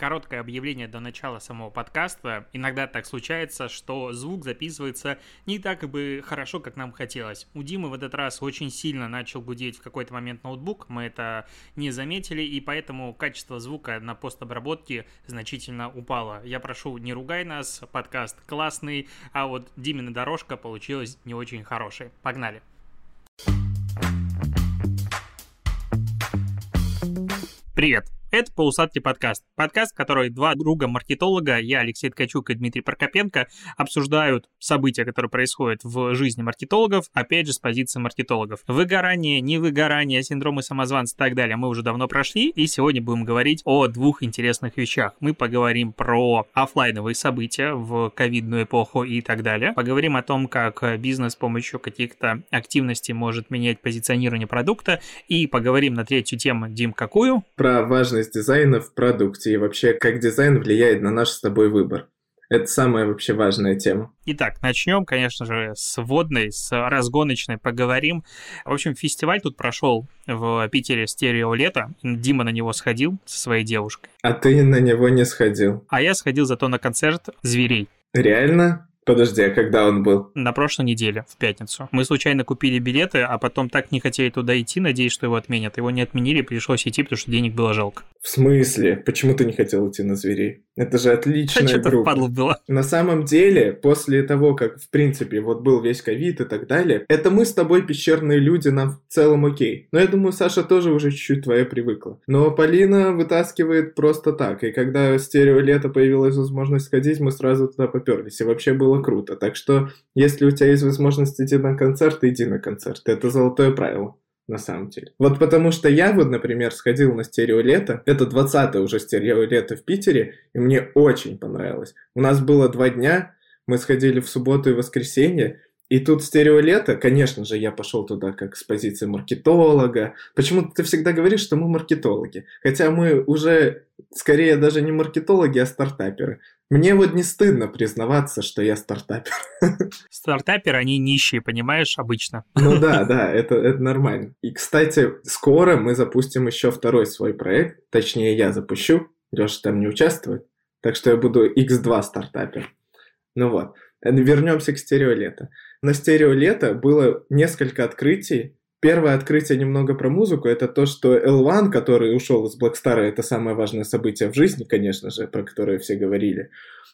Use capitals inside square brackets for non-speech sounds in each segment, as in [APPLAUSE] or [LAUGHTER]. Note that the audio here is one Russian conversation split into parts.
Короткое объявление до начала самого подкаста. Иногда так случается, что звук записывается не так бы хорошо, как нам хотелось. У Димы в этот раз очень сильно начал гудеть в какой-то момент ноутбук, мы это не заметили, и поэтому качество звука на постобработке значительно упало. Я прошу, не ругай нас, подкаст классный, а вот Димина дорожка получилась не очень хорошей. Погнали! Привет! Это «Полусадки подкаст». Подкаст, в который два друга-маркетолога, я, Алексей Ткачук и Дмитрий Прокопенко, обсуждают события, которые происходят в жизни маркетологов, опять же, с позиции маркетологов. Выгорание, невыгорание, синдромы самозванца и так далее мы уже давно прошли, и сегодня будем говорить о двух интересных вещах. Мы поговорим про офлайновые события в ковидную эпоху и так далее. Поговорим о том, как бизнес с помощью каких-то активностей может менять позиционирование продукта, и поговорим на третью тему, Дим, какую? Про важность важность дизайна в продукте и вообще, как дизайн влияет на наш с тобой выбор. Это самая вообще важная тема. Итак, начнем, конечно же, с водной, с разгоночной поговорим. В общем, фестиваль тут прошел в Питере «Стерео лето». Дима на него сходил со своей девушкой. А ты на него не сходил. А я сходил зато на концерт «Зверей». Реально? Подожди, а когда он был? На прошлой неделе, в пятницу. Мы случайно купили билеты, а потом так не хотели туда идти, надеясь, что его отменят. Его не отменили, пришлось идти, потому что денег было жалко. В смысле? Почему ты не хотел идти на зверей? Это же отличная а группа. было. На самом деле, после того, как, в принципе, вот был весь ковид и так далее, это мы с тобой, пещерные люди, нам в целом окей. Но я думаю, Саша тоже уже чуть-чуть твоя привыкла. Но Полина вытаскивает просто так. И когда стерео лето появилась возможность сходить, мы сразу туда поперлись. И вообще было круто. Так что, если у тебя есть возможность идти на концерт, иди на концерт. Это золотое правило на самом деле. Вот потому что я вот, например, сходил на стерео лето, это 20 уже стерео лето в Питере, и мне очень понравилось. У нас было два дня, мы сходили в субботу и воскресенье, и тут стерео лето, конечно же, я пошел туда как с позиции маркетолога. Почему ты всегда говоришь, что мы маркетологи? Хотя мы уже скорее даже не маркетологи, а стартаперы. Мне вот не стыдно признаваться, что я стартапер. [LAUGHS] Стартаперы, они нищие, понимаешь, обычно. Ну [LAUGHS] да, да, это, это нормально. И, кстати, скоро мы запустим еще второй свой проект. Точнее, я запущу. Леша там не участвует. Так что я буду X2 стартапер. Ну вот. Вернемся к стерео лето. На стерео лето было несколько открытий, Первое открытие немного про музыку, это то, что L1, который ушел из Blackstar, это самое важное событие в жизни, конечно же, про которое все говорили.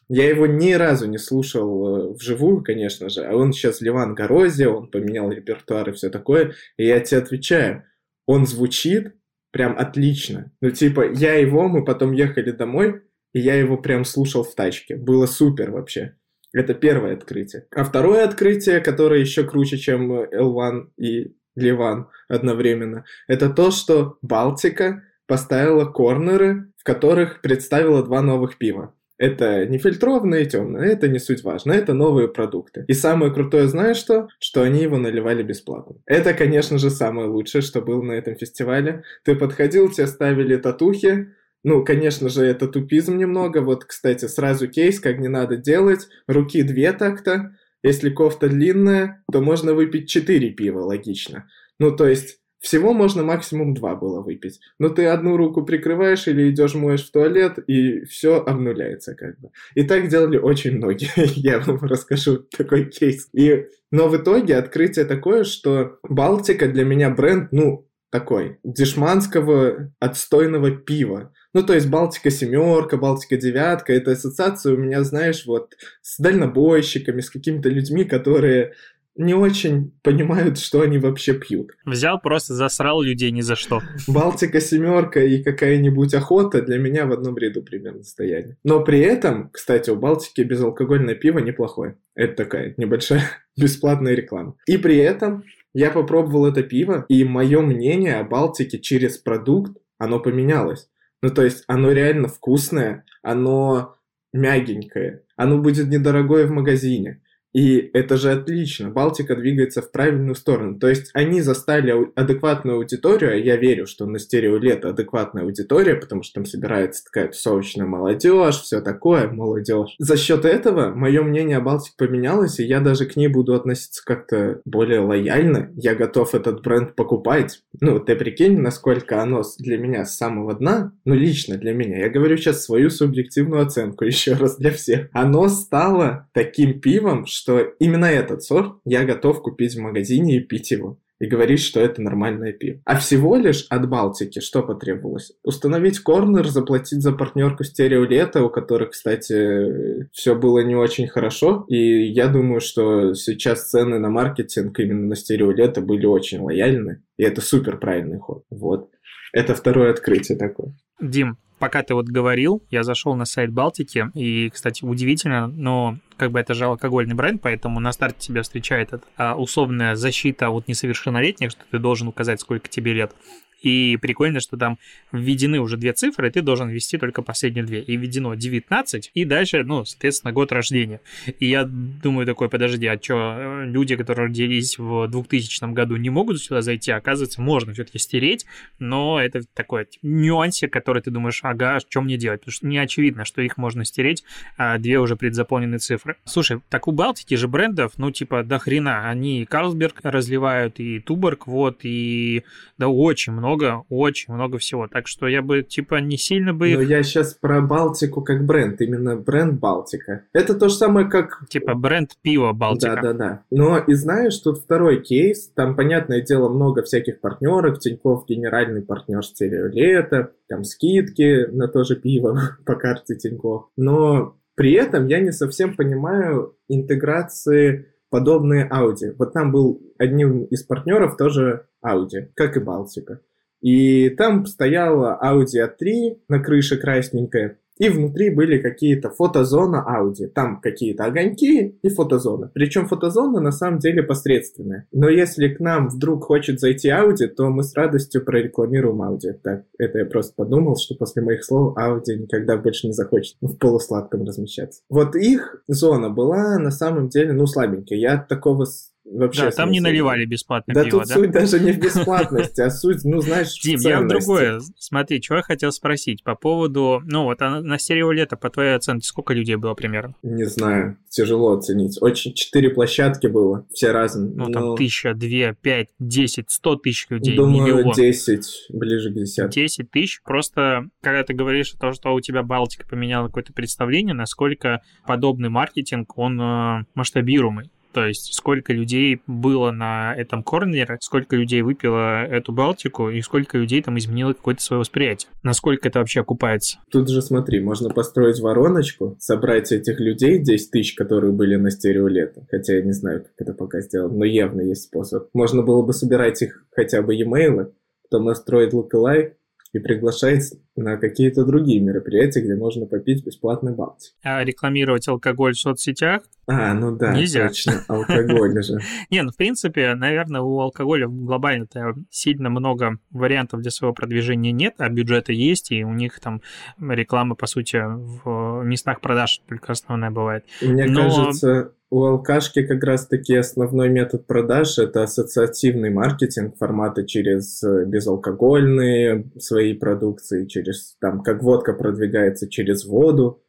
Я его ни разу не слушал э, вживую, конечно же, а он сейчас Ливан Горози, он поменял репертуар и все такое, и я тебе отвечаю, он звучит прям отлично. Ну, типа, я его, мы потом ехали домой, и я его прям слушал в тачке. Было супер вообще. Это первое открытие. А второе открытие, которое еще круче, чем L1 и Ливан одновременно, это то, что Балтика поставила корнеры, в которых представила два новых пива. Это не фильтрованное и темное, это не суть важно, это новые продукты. И самое крутое, знаешь что? Что они его наливали бесплатно. Это, конечно же, самое лучшее, что было на этом фестивале. Ты подходил, тебе ставили татухи, ну, конечно же, это тупизм немного. Вот, кстати, сразу кейс, как не надо делать. Руки две так-то, если кофта длинная, то можно выпить 4 пива, логично. Ну, то есть, всего можно максимум 2 было выпить. Но ты одну руку прикрываешь или идешь моешь в туалет, и все обнуляется как бы. И так делали очень многие. [LAUGHS] Я вам расскажу такой кейс. И, но в итоге открытие такое, что Балтика для меня бренд, ну, такой, дешманского отстойного пива. Ну, то есть Балтика семерка, Балтика девятка, это ассоциация у меня, знаешь, вот с дальнобойщиками, с какими-то людьми, которые не очень понимают, что они вообще пьют. Взял, просто засрал людей ни за что. Балтика семерка и какая-нибудь охота для меня в одном ряду примерно стояли. Но при этом, кстати, у Балтики безалкогольное пиво неплохое. Это такая небольшая [LAUGHS] бесплатная реклама. И при этом я попробовал это пиво, и мое мнение о Балтике через продукт, оно поменялось. Ну, то есть оно реально вкусное, оно мягенькое, оно будет недорогое в магазине. И это же отлично. Балтика двигается в правильную сторону. То есть они застали адекватную аудиторию, а я верю, что на стерео лето адекватная аудитория, потому что там собирается такая тусовочная молодежь, все такое, молодежь. За счет этого мое мнение о Балтике поменялось, и я даже к ней буду относиться как-то более лояльно. Я готов этот бренд покупать. Ну, ты прикинь, насколько оно для меня с самого дна, ну, лично для меня. Я говорю сейчас свою субъективную оценку [LAUGHS] еще раз для всех. Оно стало таким пивом, что именно этот сорт я готов купить в магазине и пить его и говорить, что это нормальное пиво. А всего лишь от Балтики что потребовалось? Установить корнер, заплатить за партнерку стереолета, у которых, кстати, все было не очень хорошо. И я думаю, что сейчас цены на маркетинг именно на стереолета были очень лояльны. И это супер правильный ход. Вот. Это второе открытие такое. Дим, пока ты вот говорил, я зашел на сайт Балтики, и, кстати, удивительно, но как бы это же алкогольный бренд, поэтому на старте тебя встречает эта условная защита от несовершеннолетних, что ты должен указать, сколько тебе лет. И прикольно, что там введены уже две цифры, и ты должен ввести только последние две. И введено 19, и дальше, ну, соответственно, год рождения. И я думаю такой, подожди, а что, люди, которые родились в 2000 году, не могут сюда зайти? Оказывается, можно все-таки стереть, но это такой нюансик, который ты думаешь, ага, что мне делать? Потому что не очевидно, что их можно стереть, а две уже предзаполненные цифры. Слушай, так у Балтики же брендов, ну, типа, до хрена. Они Карлсберг разливают, и Туборг, вот, и да очень много много, очень много всего. Так что я бы, типа, не сильно бы... Но я сейчас про Балтику как бренд, именно бренд Балтика. Это то же самое, как... Типа бренд пива Балтика. Да-да-да. Но и знаешь, тут второй кейс. Там, понятное дело, много всяких партнеров. Тиньков генеральный партнер Стереолета, там скидки на то же пиво [LAUGHS] по карте Тиньков. Но при этом я не совсем понимаю интеграции подобные Audi. Вот там был одним из партнеров тоже Audi, как и Балтика. И там стояла Audi A3 на крыше красненькая, и внутри были какие-то фотозона Audi. Там какие-то огоньки и фотозона. Причем фотозона на самом деле посредственная. Но если к нам вдруг хочет зайти Audi, то мы с радостью прорекламируем Audi. Так, это я просто подумал, что после моих слов Audi никогда больше не захочет в полусладком размещаться. Вот их зона была на самом деле, ну, слабенькая. Я такого Вообще да, там не наливали бесплатно да пиво, тут да? суть даже не в бесплатности, а суть, ну, знаешь, Дим, я в другое. Смотри, что я хотел спросить по поводу... Ну, вот на стерео лето, по твоей оценке, сколько людей было примерно? Не знаю, тяжело оценить. Очень четыре площадки было, все разные. Ну, там тысяча, две, пять, десять, сто тысяч людей, Думаю, десять, ближе к десятке. Десять тысяч. Просто, когда ты говоришь о том, что у тебя Балтика поменяла какое-то представление, насколько подобный маркетинг, он э, масштабируемый. То есть сколько людей было на этом корнере, сколько людей выпило эту Балтику и сколько людей там изменило какое-то свое восприятие. Насколько это вообще окупается? Тут же смотри, можно построить вороночку, собрать этих людей, 10 тысяч, которые были на стерео лето. Хотя я не знаю, как это пока сделано, но явно есть способ. Можно было бы собирать их хотя бы e-mail, потом настроить lookalike, и приглашает на какие-то другие мероприятия, где можно попить бесплатный балтик. А рекламировать алкоголь в соцсетях? А, ну да, Нельзя. точно, [LAUGHS] алкоголь же. Не, ну в принципе, наверное, у алкоголя глобально-то сильно много вариантов для своего продвижения нет, а бюджеты есть, и у них там реклама, по сути, в местах продаж только основная бывает. Мне кажется, у алкашки как раз-таки основной метод продаж – это ассоциативный маркетинг формата через э, безалкогольные свои продукции, через там, как водка продвигается через воду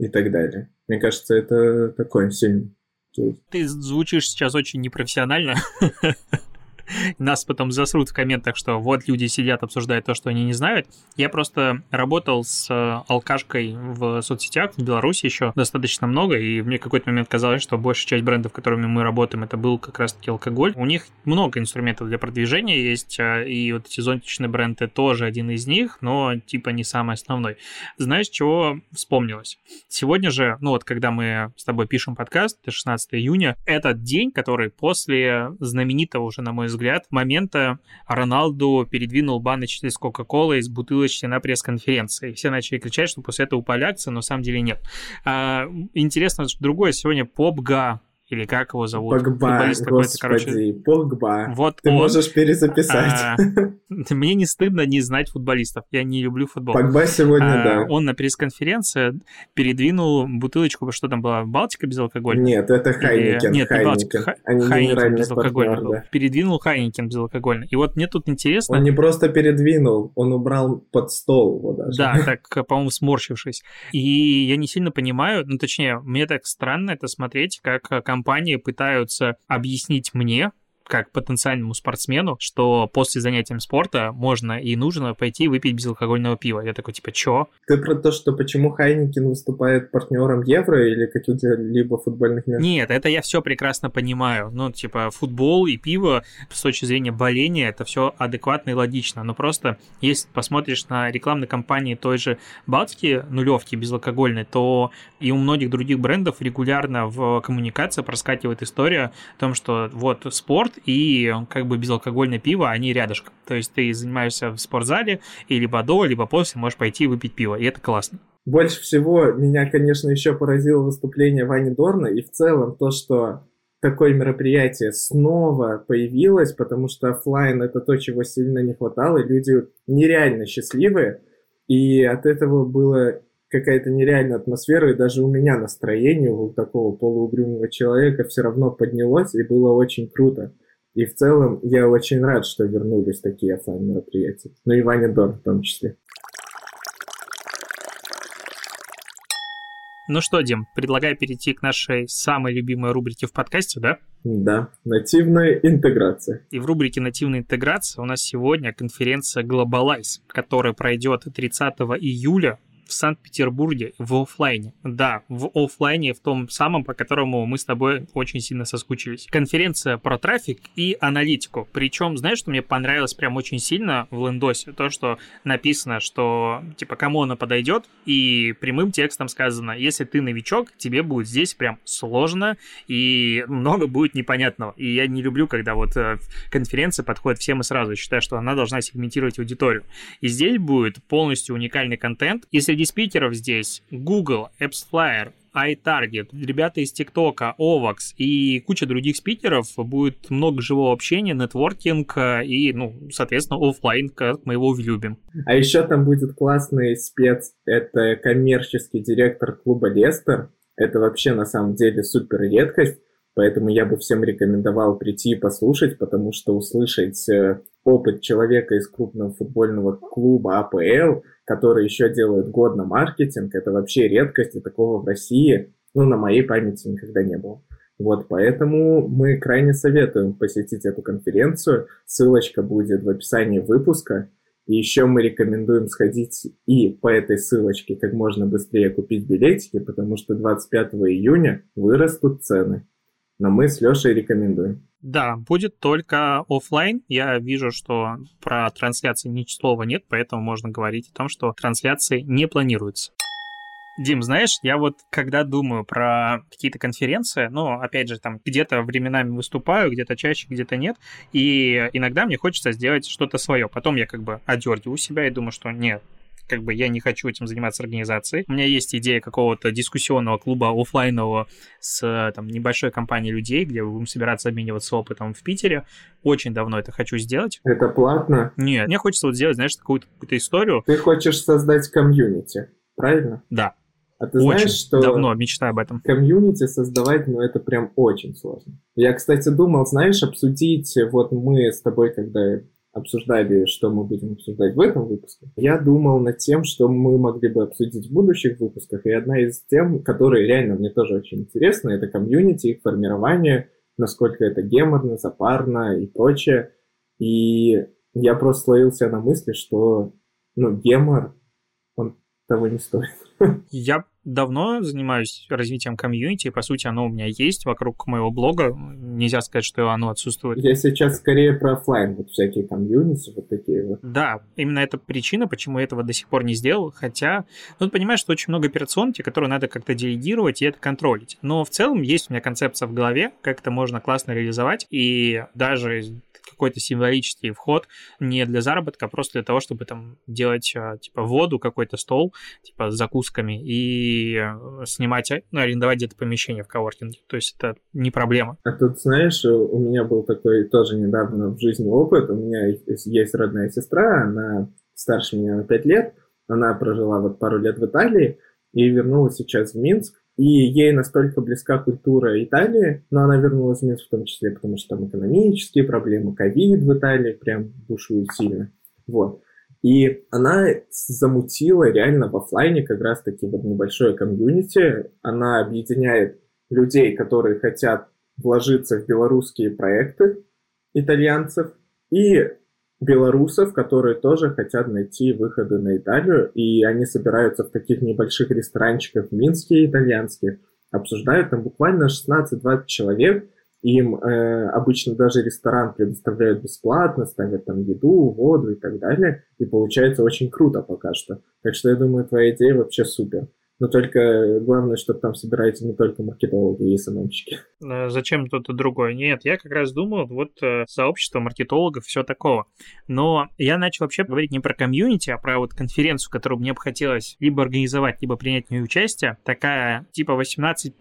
и так далее. Мне кажется, это такой сильный. Ты звучишь сейчас очень непрофессионально. [LAUGHS] нас потом засрут в комментах, что вот люди сидят, обсуждают то, что они не знают. Я просто работал с э, алкашкой в соцсетях в Беларуси еще достаточно много, и мне какой-то момент казалось, что большая часть брендов, которыми мы работаем, это был как раз-таки алкоголь. У них много инструментов для продвижения есть, а, и вот эти зонтичные бренды тоже один из них, но типа не самый основной. Знаешь, чего вспомнилось? Сегодня же, ну вот когда мы с тобой пишем подкаст, это 16 июня, этот день, который после знаменитого уже, на мой взгляд, взгляд, момента Роналду передвинул баночки с Кока-Колы из бутылочки на пресс-конференции. Все начали кричать, что после этого упали акции, но на самом деле нет. А, интересно, что другое сегодня Попга или как его зовут? Погба, Футболист какой-то, короче. господи, Погба. Вот Ты он. можешь перезаписать. А, [LAUGHS] Мне не стыдно не знать футболистов. Я не люблю футбол. Погба сегодня, А, да. Он на пресс-конференции передвинул бутылочку, что там была, Балтика безалкогольная? Нет, это Или- Heineken. Нет, не Балтика, Хайникен. Ха- Они Heineken партнер, был. да. Передвинул Heineken безалкогольный. И вот мне тут интересно, Он не просто передвинул, он убрал под стол его даже. Да, [LAUGHS] так, по-моему, сморщившись. И я не сильно понимаю, ну, точнее, мне так странно это смотреть, как э, компании пытаются объяснить мне, как потенциальному спортсмену, что после занятия спорта можно и нужно пойти выпить безалкогольного пива. Я такой, типа, чё? Ты про то, что почему Хайникин выступает партнером Евро или каких-либо футбольных мест? Нет, это я все прекрасно понимаю. Ну, типа, футбол и пиво с точки зрения боления, это все адекватно и логично. Но просто, если посмотришь на рекламные кампании той же Балтики, нулевки безалкогольной, то и у многих других брендов регулярно в коммуникации проскакивает история о том, что вот спорт и как бы безалкогольное пиво, они рядышком. То есть ты занимаешься в спортзале, и либо до, либо после можешь пойти выпить пиво, и это классно. Больше всего меня, конечно, еще поразило выступление Вани Дорна и в целом то, что такое мероприятие снова появилось, потому что оффлайн это то, чего сильно не хватало, и люди нереально счастливые, и от этого было какая-то нереальная атмосфера, и даже у меня настроение у такого полуугрюмого человека все равно поднялось, и было очень круто. И в целом я очень рад, что вернулись такие оффлайн мероприятия. Ну и Ваня Дорн в том числе. Ну что, Дим, предлагаю перейти к нашей самой любимой рубрике в подкасте, да? Да, нативная интеграция. И в рубрике «Нативная интеграция» у нас сегодня конференция Globalize, которая пройдет 30 июля в Санкт-Петербурге в оффлайне. Да, в оффлайне, в том самом, по которому мы с тобой очень сильно соскучились. Конференция про трафик и аналитику. Причем, знаешь, что мне понравилось прям очень сильно в лендосе? То, что написано, что, типа, кому она подойдет, и прямым текстом сказано, если ты новичок, тебе будет здесь прям сложно, и много будет непонятного. И я не люблю, когда вот э, конференция подходит всем и сразу. Я считаю, что она должна сегментировать аудиторию. И здесь будет полностью уникальный контент. И среди спикеров здесь Google, AppsFlyer, iTarget, ребята из TikTok а, Ovox и куча других спикеров. Будет много живого общения, нетворкинг э, и, ну, соответственно, оффлайн, как мы его любим. А еще там будет классный спец, это коммерческий директор клуба Лестер. Это вообще на самом деле супер редкость, поэтому я бы всем рекомендовал прийти и послушать, потому что услышать э, опыт человека из крупного футбольного клуба АПЛ, который еще делает годно маркетинг, это вообще редкость, и такого в России, ну, на моей памяти никогда не было. Вот, поэтому мы крайне советуем посетить эту конференцию. Ссылочка будет в описании выпуска. И еще мы рекомендуем сходить и по этой ссылочке как можно быстрее купить билетики, потому что 25 июня вырастут цены. Но мы с Лешей рекомендуем. Да, будет только оффлайн. Я вижу, что про трансляции ни слова нет, поэтому можно говорить о том, что трансляции не планируются. Дим, знаешь, я вот когда думаю про какие-то конференции, ну, опять же, там где-то временами выступаю, где-то чаще, где-то нет, и иногда мне хочется сделать что-то свое. Потом я как бы одергиваю себя и думаю, что нет, как бы я не хочу этим заниматься организацией. У меня есть идея какого-то дискуссионного клуба офлайнового с там, небольшой компанией людей, где будем собираться обмениваться опытом в Питере. Очень давно это хочу сделать. Это платно. Нет, мне хочется вот сделать, знаешь, какую-то, какую-то историю. Ты хочешь создать комьюнити, правильно? Да, А ты очень знаешь, что давно мечтаю об этом. комьюнити создавать, ну, это прям очень сложно. Я, кстати, думал, знаешь, обсудить, вот мы с тобой, когда обсуждали, что мы будем обсуждать в этом выпуске, я думал над тем, что мы могли бы обсудить в будущих выпусках, и одна из тем, которые реально мне тоже очень интересны, это комьюнити, их формирование, насколько это геморно, запарно и прочее. И я просто словился на мысли, что, ну, гемор, он того не стоит. Я давно занимаюсь развитием комьюнити, и, по сути, оно у меня есть вокруг моего блога. Нельзя сказать, что оно отсутствует. Я сейчас скорее про оффлайн, вот всякие комьюнити, вот такие вот. Да, именно это причина, почему я этого до сих пор не сделал, хотя, ну, ты понимаешь, что очень много операционки, которую надо как-то делегировать и это контролить. Но в целом есть у меня концепция в голове, как это можно классно реализовать, и даже какой-то символический вход не для заработка, а просто для того, чтобы там делать а, типа воду, какой-то стол, типа с закусками и э, снимать, ну, арендовать где-то помещение в коворкинге. То есть это не проблема. А тут, знаешь, у меня был такой тоже недавно в жизни опыт. У меня есть родная сестра, она старше меня на 5 лет. Она прожила вот пару лет в Италии и вернулась сейчас в Минск. И ей настолько близка культура Италии, но она вернулась в Минск в том числе, потому что там экономические проблемы, ковид в Италии прям бушует сильно. Вот. И она замутила реально в офлайне как раз-таки вот небольшое комьюнити. Она объединяет людей, которые хотят вложиться в белорусские проекты итальянцев, и белорусов, которые тоже хотят найти выходы на Италию, и они собираются в таких небольших ресторанчиках в Минске итальянских, обсуждают там буквально 16-20 человек, им э, обычно даже ресторан предоставляют бесплатно, ставят там еду, воду и так далее, и получается очень круто пока что. Так что я думаю, твоя идея вообще супер. Но только главное, чтобы там собираются не только маркетологи и СММщики. Э, зачем кто-то другой? Нет, я как раз думал, вот э, сообщество маркетологов, все такого. Но я начал вообще говорить не про комьюнити, а про вот конференцию, которую мне бы хотелось либо организовать, либо принять в ней участие. Такая типа 18+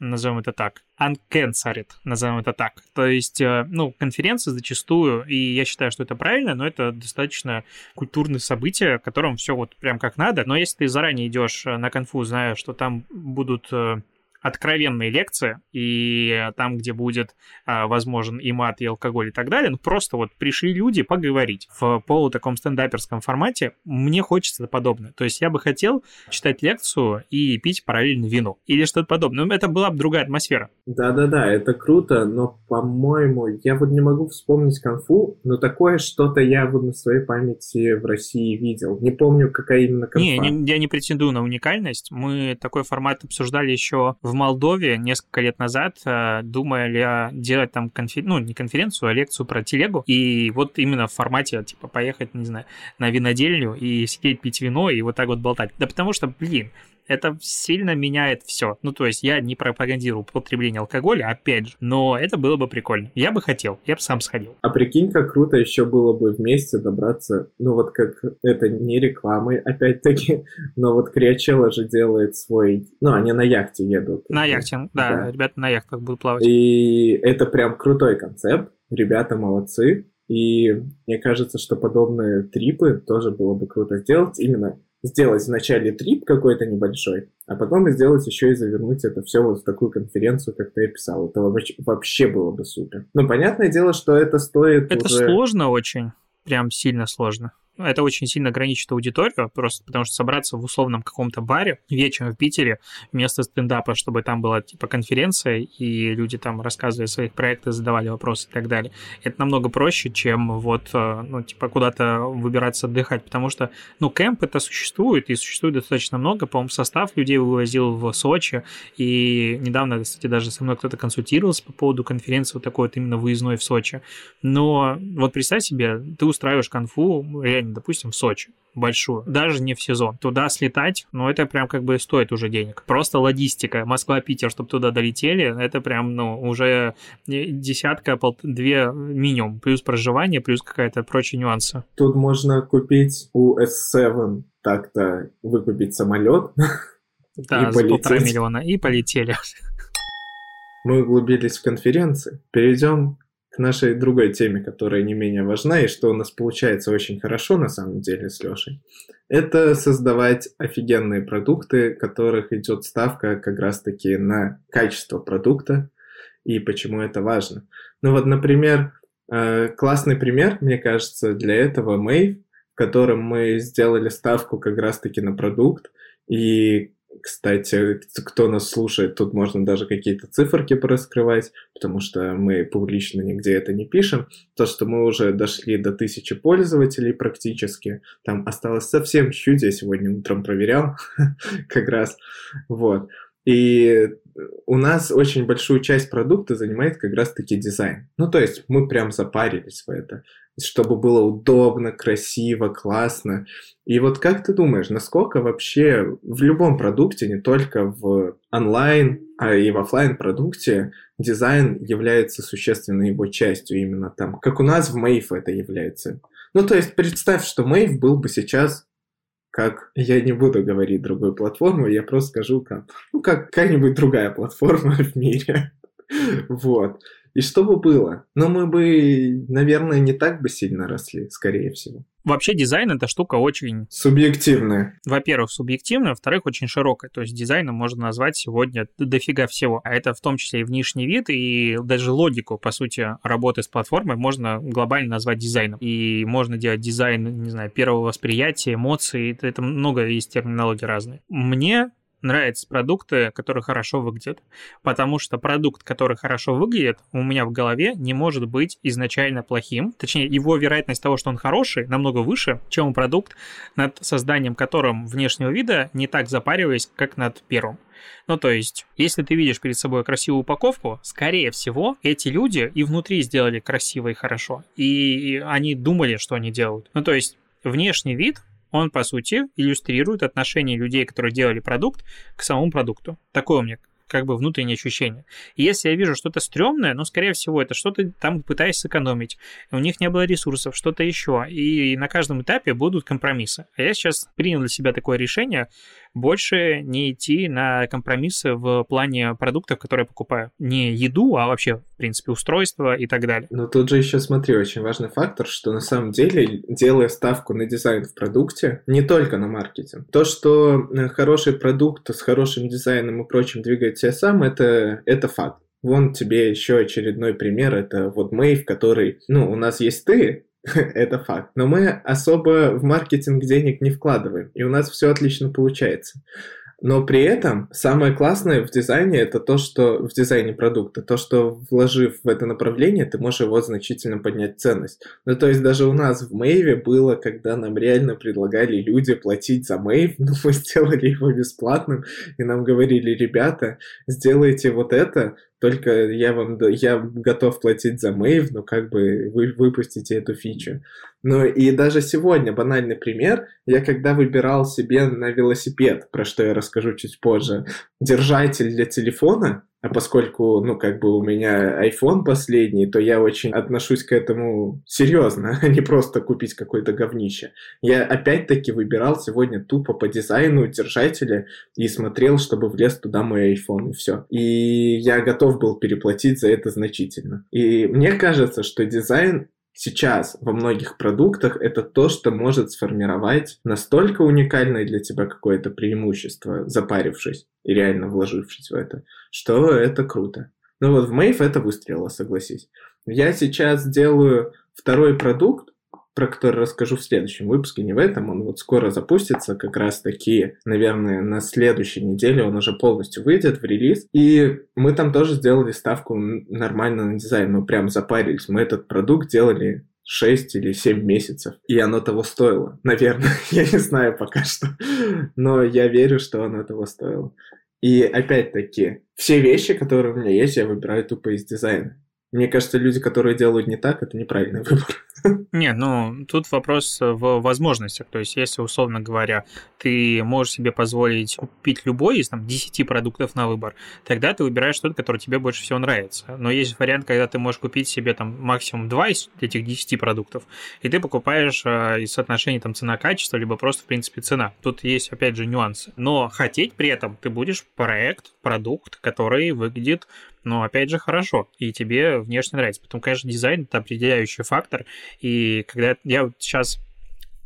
назовем это так, uncanceled, назовем это так. То есть, э, ну, конференции зачастую, и я считаю, что это правильно, но это достаточно культурное событие, в котором все вот прям как надо. Но если ты заранее идешь на конфу, зная, что там будут э, откровенные лекции, и там, где будет а, возможен и мат, и алкоголь, и так далее, ну, просто вот пришли люди поговорить в полу таком стендаперском формате, мне хочется подобное. То есть я бы хотел читать лекцию и пить параллельно вино или что-то подобное. Ну, это была бы другая атмосфера. Да-да-да, это круто, но, по-моему, я вот не могу вспомнить конфу, но такое что-то я вот на своей памяти в России видел. Не помню, какая именно конфа. Не, не я не претендую на уникальность. Мы такой формат обсуждали еще в Молдове несколько лет назад, э, думали делать там конфер... ну, не конференцию, а лекцию про телегу. И вот именно в формате, типа, поехать, не знаю, на винодельню и сидеть пить вино и вот так вот болтать. Да потому что, блин, это сильно меняет все. Ну, то есть я не пропагандирую употребление алкоголя, опять же, но это было бы прикольно. Я бы хотел, я бы сам сходил. А прикинь, как круто еще было бы вместе добраться, ну вот как это не рекламой, опять-таки, [LAUGHS] но вот Криачелла же делает свой, ну, они на яхте едут. На яхте, да, да. ребята на яхтах будут плавать. И это прям крутой концепт, ребята молодцы, и мне кажется, что подобные трипы тоже было бы круто сделать именно сделать вначале трип какой-то небольшой, а потом сделать еще и завернуть это все вот в такую конференцию, как ты описал. Это вообще было бы супер. Но понятное дело, что это стоит Это уже... сложно очень, прям сильно сложно. Ну, это очень сильно ограничит аудиторию, просто потому что собраться в условном каком-то баре вечером в Питере вместо стендапа, чтобы там была типа конференция, и люди там рассказывали о своих проектах, задавали вопросы и так далее. Это намного проще, чем вот, э, ну, типа, куда-то выбираться отдыхать, потому что, ну, кемп это существует, и существует достаточно много, по-моему, состав людей вывозил в Сочи, и недавно, кстати, даже со мной кто-то консультировался по поводу конференции вот такой вот именно выездной в Сочи. Но вот представь себе, ты устраиваешь конфу, реально допустим, в Сочи, большую, даже не в сезон. Туда слетать, ну, это прям как бы стоит уже денег. Просто логистика, Москва-Питер, чтобы туда долетели, это прям, ну, уже десятка, пол, две минимум, плюс проживание, плюс какая-то прочие нюансы. Тут можно купить у S7 так-то выкупить самолет. [LAUGHS] Да, и за полтора миллиона, и полетели. Мы углубились в конференции. Перейдем нашей другой теме, которая не менее важна и что у нас получается очень хорошо на самом деле с Лешей, это создавать офигенные продукты, которых идет ставка как раз-таки на качество продукта и почему это важно. Ну вот, например, э, классный пример, мне кажется, для этого Mave, в котором мы сделали ставку как раз-таки на продукт, и кстати, кто нас слушает, тут можно даже какие-то циферки пораскрывать, потому что мы публично нигде это не пишем. То, что мы уже дошли до тысячи пользователей практически, там осталось совсем чуть, я сегодня утром проверял [LAUGHS] как раз, вот. И у нас очень большую часть продукта занимает как раз-таки дизайн. Ну, то есть мы прям запарились в это, чтобы было удобно, красиво, классно. И вот как ты думаешь, насколько вообще в любом продукте, не только в онлайн, а и в офлайн продукте дизайн является существенной его частью именно там, как у нас в Мэйв это является. Ну, то есть представь, что Мэйв был бы сейчас как я не буду говорить другую платформу, я просто скажу как, ну, как какая-нибудь другая платформа [LAUGHS] в мире. Вот. И что бы было? Но мы бы, наверное, не так бы сильно росли, скорее всего. Вообще дизайн это штука очень... Субъективная. Во-первых, субъективная, во-вторых, очень широкая. То есть дизайном можно назвать сегодня дофига всего. А это в том числе и внешний вид, и даже логику, по сути, работы с платформой можно глобально назвать дизайном. И можно делать дизайн, не знаю, первого восприятия, эмоций. Это много есть терминологии разные. Мне нравятся продукты, которые хорошо выглядят. Потому что продукт, который хорошо выглядит, у меня в голове не может быть изначально плохим. Точнее, его вероятность того, что он хороший, намного выше, чем продукт, над созданием которым внешнего вида не так запариваясь, как над первым. Ну, то есть, если ты видишь перед собой красивую упаковку, скорее всего, эти люди и внутри сделали красиво и хорошо. И они думали, что они делают. Ну, то есть, внешний вид он, по сути, иллюстрирует отношение людей, которые делали продукт, к самому продукту. Такое у меня как бы внутреннее ощущение. И если я вижу что-то стрёмное, ну, скорее всего, это что-то там пытаясь сэкономить. У них не было ресурсов, что-то еще. И на каждом этапе будут компромиссы. А я сейчас принял для себя такое решение больше не идти на компромиссы в плане продуктов, которые я покупаю. Не еду, а вообще, в принципе, устройства и так далее. Но тут же еще, смотри, очень важный фактор, что на самом деле, делая ставку на дизайн в продукте, не только на маркетинг, то, что э, хороший продукт с хорошим дизайном и прочим двигает себя сам, это, это факт. Вон тебе еще очередной пример, это вот Мэйв, который, ну, у нас есть ты, [LAUGHS] это факт. Но мы особо в маркетинг денег не вкладываем, и у нас все отлично получается. Но при этом самое классное в дизайне это то, что в дизайне продукта, то, что вложив в это направление, ты можешь его значительно поднять ценность. Ну, то есть даже у нас в Мэйве было, когда нам реально предлагали люди платить за Мэйв, [LAUGHS] но мы сделали его бесплатным, и нам говорили, ребята, сделайте вот это, только я вам я готов платить за Мэйв, но как бы вы выпустите эту фичу. Ну и даже сегодня, банальный пример, я когда выбирал себе на велосипед, про что я расскажу чуть позже, держатель для телефона, а поскольку, ну, как бы у меня iPhone последний, то я очень отношусь к этому серьезно, [LAUGHS] а не просто купить какое-то говнище. Я опять-таки выбирал сегодня тупо по дизайну держателя и смотрел, чтобы влез туда мой iPhone, и все. И я готов был переплатить за это значительно. И мне кажется, что дизайн сейчас во многих продуктах это то, что может сформировать настолько уникальное для тебя какое-то преимущество, запарившись и реально вложившись в это, что это круто. Ну вот в Мэйв это выстрелило, согласись. Я сейчас делаю второй продукт, про который расскажу в следующем выпуске, не в этом, он вот скоро запустится, как раз таки, наверное, на следующей неделе он уже полностью выйдет в релиз, и мы там тоже сделали ставку нормально на дизайн, мы прям запарились, мы этот продукт делали 6 или 7 месяцев. И оно того стоило. Наверное, [LAUGHS] я не знаю пока что. Но я верю, что оно того стоило. И опять-таки, все вещи, которые у меня есть, я выбираю тупо из дизайна. Мне кажется, люди, которые делают не так, это неправильный выбор. [LAUGHS] Не, ну, тут вопрос в возможностях. То есть, если, условно говоря, ты можешь себе позволить купить любой из там, 10 продуктов на выбор, тогда ты выбираешь тот, который тебе больше всего нравится. Но есть вариант, когда ты можешь купить себе там максимум 2 из этих 10 продуктов, и ты покупаешь э, из соотношения там цена-качество, либо просто, в принципе, цена. Тут есть, опять же, нюансы. Но хотеть при этом ты будешь проект, продукт, который выглядит но опять же хорошо, и тебе внешне нравится. Потом, конечно, дизайн — это определяющий фактор, и когда я вот сейчас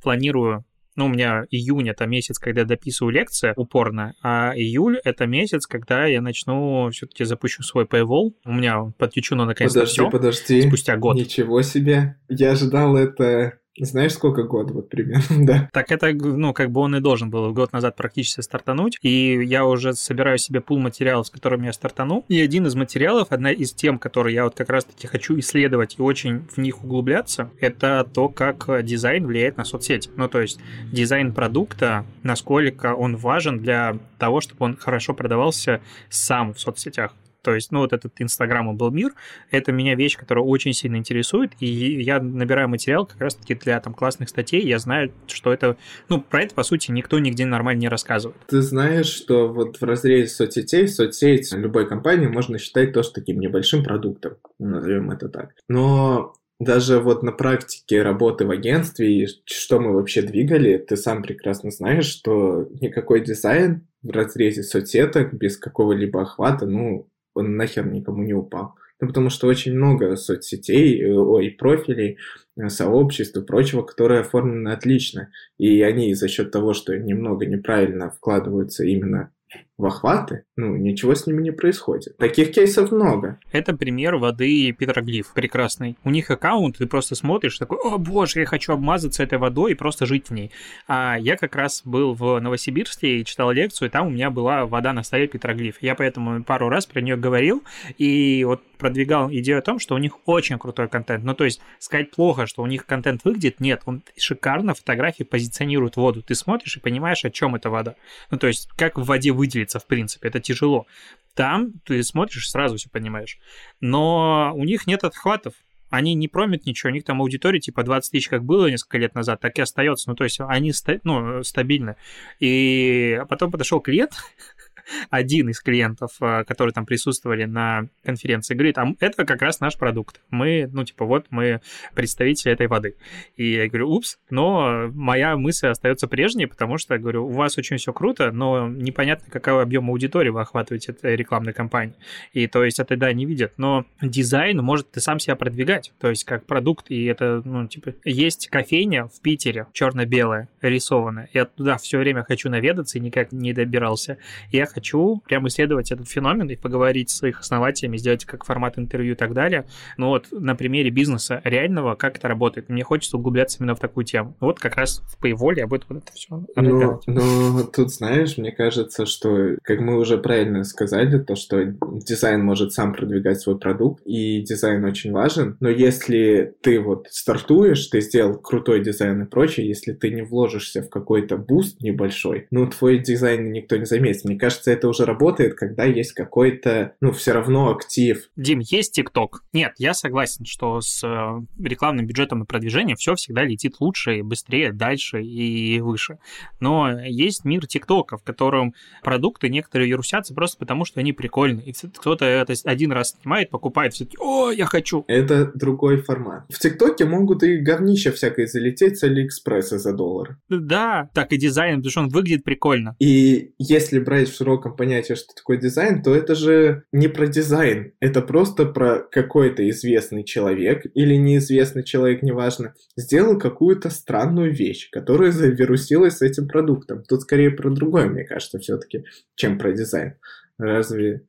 планирую ну, у меня июнь это месяц, когда я дописываю лекции упорно, а июль это месяц, когда я начну все-таки запущу свой Paywall. У меня подключено наконец-то подожди, все. Подожди, Спустя год. Ничего себе. Я ожидал это Знаешь, сколько год вот примерно, [LAUGHS] да? Так это, ну, как бы он и должен был год назад практически стартануть, и я уже собираю себе пул материалов, с которыми я стартану, и один из материалов, одна из тем, которые я вот как раз-таки хочу исследовать и очень в них углубляться, это то, как дизайн влияет на соцсети. Ну, то есть дизайн продукта, насколько он важен для того, чтобы он хорошо продавался сам в соцсетях. То есть, ну, вот этот Инстаграм был мир, это меня вещь, которая очень сильно интересует, и я набираю материал как раз-таки для там классных статей, я знаю, что это, ну, про это, по сути, никто нигде нормально не рассказывает. Ты знаешь, что вот в разрезе соцсетей, соцсеть любой компании можно считать тоже таким небольшим продуктом, назовем это так. Но даже вот на практике работы в агентстве, и что мы вообще двигали, ты сам прекрасно знаешь, что никакой дизайн в разрезе соцсеток без какого-либо охвата, ну, он нахер никому не упал. Ну, потому что очень много соцсетей, э, ой, профилей, э, сообществ и прочего, которые оформлены отлично. И они за счет того, что немного неправильно вкладываются именно в охваты, ну, ничего с ними не происходит. Таких кейсов много. Это пример воды Петроглиф прекрасный. У них аккаунт, ты просто смотришь, такой, о боже, я хочу обмазаться этой водой и просто жить в ней. А я как раз был в Новосибирске и читал лекцию, и там у меня была вода на столе Петроглиф. Я поэтому пару раз про нее говорил, и вот продвигал идею о том, что у них очень крутой контент. Ну, то есть сказать плохо, что у них контент выглядит, нет, он шикарно фотографии позиционирует воду. Ты смотришь и понимаешь, о чем эта вода. Ну, то есть как в воде выделиться, в принципе, это тяжело. Там ты смотришь, сразу все понимаешь. Но у них нет отхватов они не промят ничего, у них там аудитория типа 20 тысяч, как было несколько лет назад, так и остается. Ну, то есть они ну, стабильны. И потом подошел клиент, [LAUGHS] [LAUGHS] один из клиентов, э, которые там присутствовали на конференции, говорит, а это как раз наш продукт. Мы, ну, типа, вот мы представители этой воды. И я говорю, упс, но моя мысль остается прежней, потому что, говорю, у вас очень все круто, но непонятно, какой объем аудитории вы охватываете этой рекламной кампании. И то есть это, да, не видят. Но дизайн может ты сам себя продвигать, то есть как продукт, и это, ну, типа, есть кофейня в Питере, черно-белая, рисованная. Я туда все время хочу наведаться и никак не добирался. Я хочу прям исследовать этот феномен и поговорить с их основателями, сделать как формат интервью и так далее. Но вот на примере бизнеса реального, как это работает. Мне хочется углубляться именно в такую тему. Вот как раз в Paywall я буду вот это все но, но тут, знаешь, мне кажется, что, как мы уже правильно сказали, то, что дизайн может сам продвигать свой продукт, и дизайн очень важен, но если ты вот стартуешь, ты сделал крутой дизайн и прочее, если ты не вложишься в какой-то буст небольшой, ну, твой дизайн никто не заметит. Мне кажется, кажется, это уже работает, когда есть какой-то, ну, все равно актив. Дим, есть ТикТок? Нет, я согласен, что с э, рекламным бюджетом и продвижением все всегда летит лучше и быстрее, дальше и выше. Но есть мир ТикТока, в котором продукты некоторые вирусятся просто потому, что они прикольные. И кто-то это один раз снимает, покупает, все таки о, я хочу. Это другой формат. В ТикТоке могут и говнище всякое залететь с Алиэкспресса за доллар. Да, так и дизайн, потому что он выглядит прикольно. И если брать в широком понятии, что такое дизайн, то это же не про дизайн. Это просто про какой-то известный человек или неизвестный человек, неважно, сделал какую-то странную вещь, которая завирусилась с этим продуктом. Тут скорее про другое, мне кажется, все-таки, чем про дизайн. Разве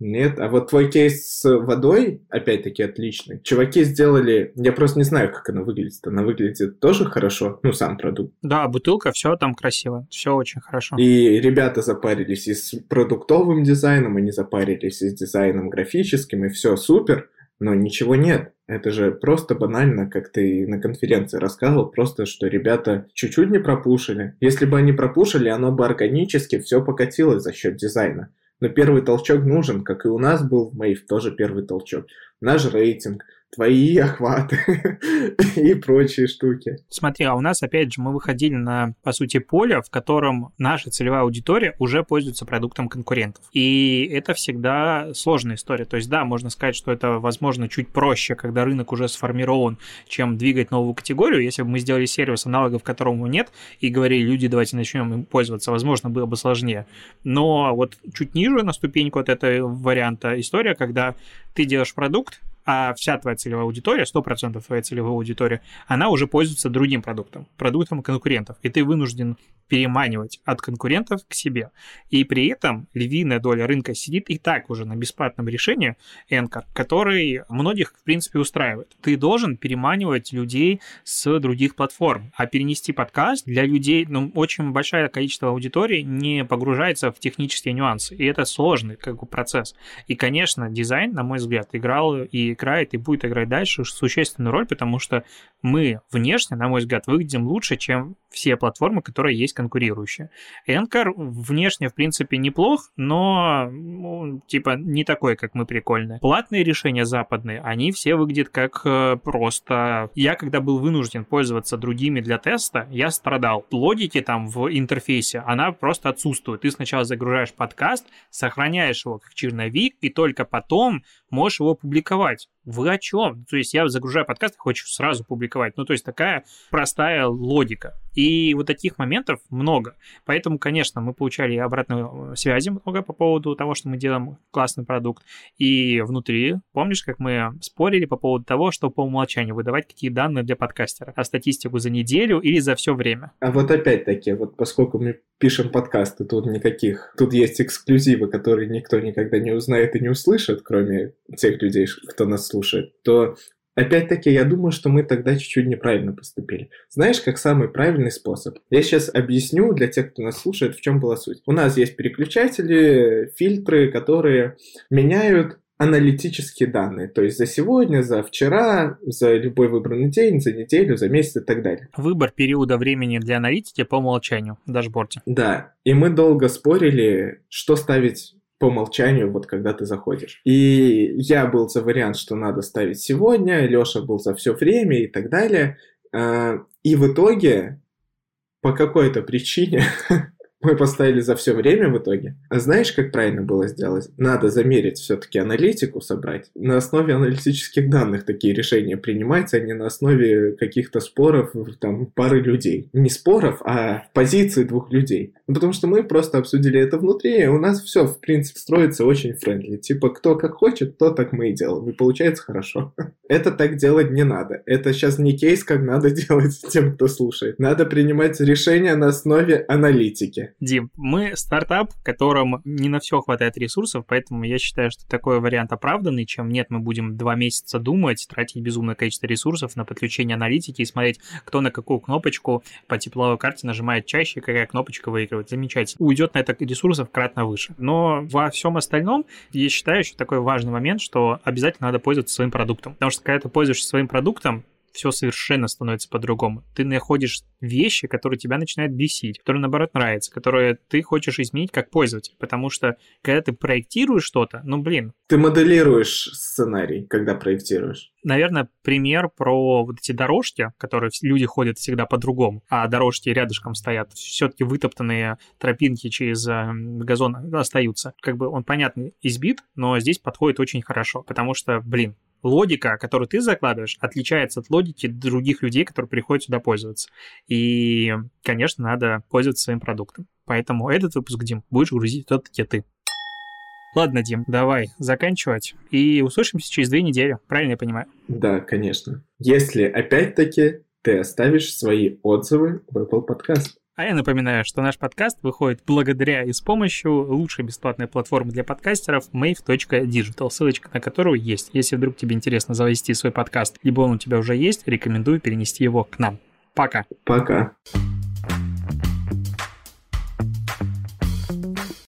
нет, а вот твой кейс с водой, опять-таки, отличный. Чуваки сделали, я просто не знаю, как она выглядит. Она выглядит тоже хорошо, ну, сам продукт. Да, бутылка, все там красиво, все очень хорошо. И ребята запарились и с продуктовым дизайном, они запарились и с дизайном графическим, и все супер, но ничего нет. Это же просто банально, как ты на конференции рассказывал, просто что ребята чуть-чуть не пропушили. Если бы они пропушили, оно бы органически все покатилось за счет дизайна. Но первый толчок нужен, как и у нас был в Мэйв тоже первый толчок. Наш рейтинг – твои охваты [LAUGHS] и прочие штуки. Смотри, а у нас, опять же, мы выходили на, по сути, поле, в котором наша целевая аудитория уже пользуется продуктом конкурентов. И это всегда сложная история. То есть, да, можно сказать, что это, возможно, чуть проще, когда рынок уже сформирован, чем двигать новую категорию. Если бы мы сделали сервис, аналогов которому нет, и говорили, люди, давайте начнем им пользоваться, возможно, было бы сложнее. Но вот чуть ниже на ступеньку от этого варианта история, когда ты делаешь продукт, а вся твоя целевая аудитория, 100% твоей целевой аудитории, она уже пользуется другим продуктом, продуктом конкурентов, и ты вынужден переманивать от конкурентов к себе. И при этом львиная доля рынка сидит и так уже на бесплатном решении Anchor, который многих, в принципе, устраивает. Ты должен переманивать людей с других платформ, а перенести подкаст для людей, ну, очень большое количество аудитории не погружается в технические нюансы, и это сложный как бы процесс. И, конечно, дизайн, на мой взгляд, играл и играет, и будет играть дальше существенную роль, потому что мы внешне, на мой взгляд, выглядим лучше, чем все платформы, которые есть конкурирующие. Anchor внешне, в принципе, неплох, но, ну, типа, не такой, как мы прикольные. Платные решения западные, они все выглядят как э, просто... Я, когда был вынужден пользоваться другими для теста, я страдал. Логики там в интерфейсе, она просто отсутствует. Ты сначала загружаешь подкаст, сохраняешь его как черновик, и только потом можешь его публиковать. rights Вы о чем? То есть я загружаю подкаст и хочу сразу публиковать. Ну, то есть такая простая логика. И вот таких моментов много. Поэтому, конечно, мы получали обратную связи много по поводу того, что мы делаем классный продукт. И внутри, помнишь, как мы спорили по поводу того, что по умолчанию выдавать какие данные для подкастера? А статистику за неделю или за все время? А вот опять-таки, вот поскольку мы пишем подкасты, тут никаких... Тут есть эксклюзивы, которые никто никогда не узнает и не услышит, кроме тех людей, кто нас слушает, то Опять-таки, я думаю, что мы тогда чуть-чуть неправильно поступили. Знаешь, как самый правильный способ? Я сейчас объясню для тех, кто нас слушает, в чем была суть. У нас есть переключатели, фильтры, которые меняют аналитические данные, то есть за сегодня, за вчера, за любой выбранный день, за неделю, за месяц и так далее. Выбор периода времени для аналитики по умолчанию в дашборде. Да, и мы долго спорили, что ставить по умолчанию, вот когда ты заходишь. И я был за вариант, что надо ставить сегодня, Леша был за все время и так далее. А, и в итоге, по какой-то причине, [LAUGHS] мы поставили за все время в итоге. А знаешь, как правильно было сделать? Надо замерить все-таки аналитику, собрать. На основе аналитических данных такие решения принимаются, а не на основе каких-то споров там пары людей. Не споров, а позиции двух людей. Потому что мы просто обсудили это внутри, и у нас все, в принципе, строится очень friendly. Типа, кто как хочет, то так мы и делаем. И получается хорошо. [LAUGHS] Это так делать не надо. Это сейчас не кейс, как надо [LAUGHS] делать тем, кто слушает. Надо принимать решения на основе аналитики. Дим, мы стартап, которым не на все хватает ресурсов, поэтому я считаю, что такой вариант оправданный, чем нет, мы будем два месяца думать, тратить безумное количество ресурсов на подключение аналитики и смотреть, кто на какую кнопочку по тепловой карте нажимает чаще, какая кнопочка выигрывает. Замечательно. Уйдет на это ресурсов кратно выше. Но во всем остальном я считаю еще такой важный момент, что обязательно надо пользоваться своим продуктом. Потому что когда ты пользуешься своим продуктом, все совершенно становится по-другому. Ты находишь вещи, которые тебя начинают бесить, которые, наоборот, нравятся, которые ты хочешь изменить как пользователь. Потому что, когда ты проектируешь что-то, ну, блин. Ты моделируешь сценарий, когда проектируешь. Наверное, пример про вот эти дорожки, которые люди ходят всегда по-другому, а дорожки рядышком стоят. Все-таки вытоптанные тропинки через э, газон остаются. Как бы он, понятно, избит, но здесь подходит очень хорошо, потому что, блин, логика, которую ты закладываешь, отличается от логики других людей, которые приходят сюда пользоваться. И, конечно, надо пользоваться своим продуктом. Поэтому этот выпуск, Дим, будешь грузить все-таки ты. Ладно, Дим, давай заканчивать. И услышимся через две недели. Правильно я понимаю? Да, конечно. Если опять-таки ты оставишь свои отзывы в Apple Podcast. А я напоминаю, что наш подкаст выходит благодаря и с помощью лучшей бесплатной платформы для подкастеров mave.digital, ссылочка на которую есть. Если вдруг тебе интересно завести свой подкаст, либо он у тебя уже есть, рекомендую перенести его к нам. Пока. Пока.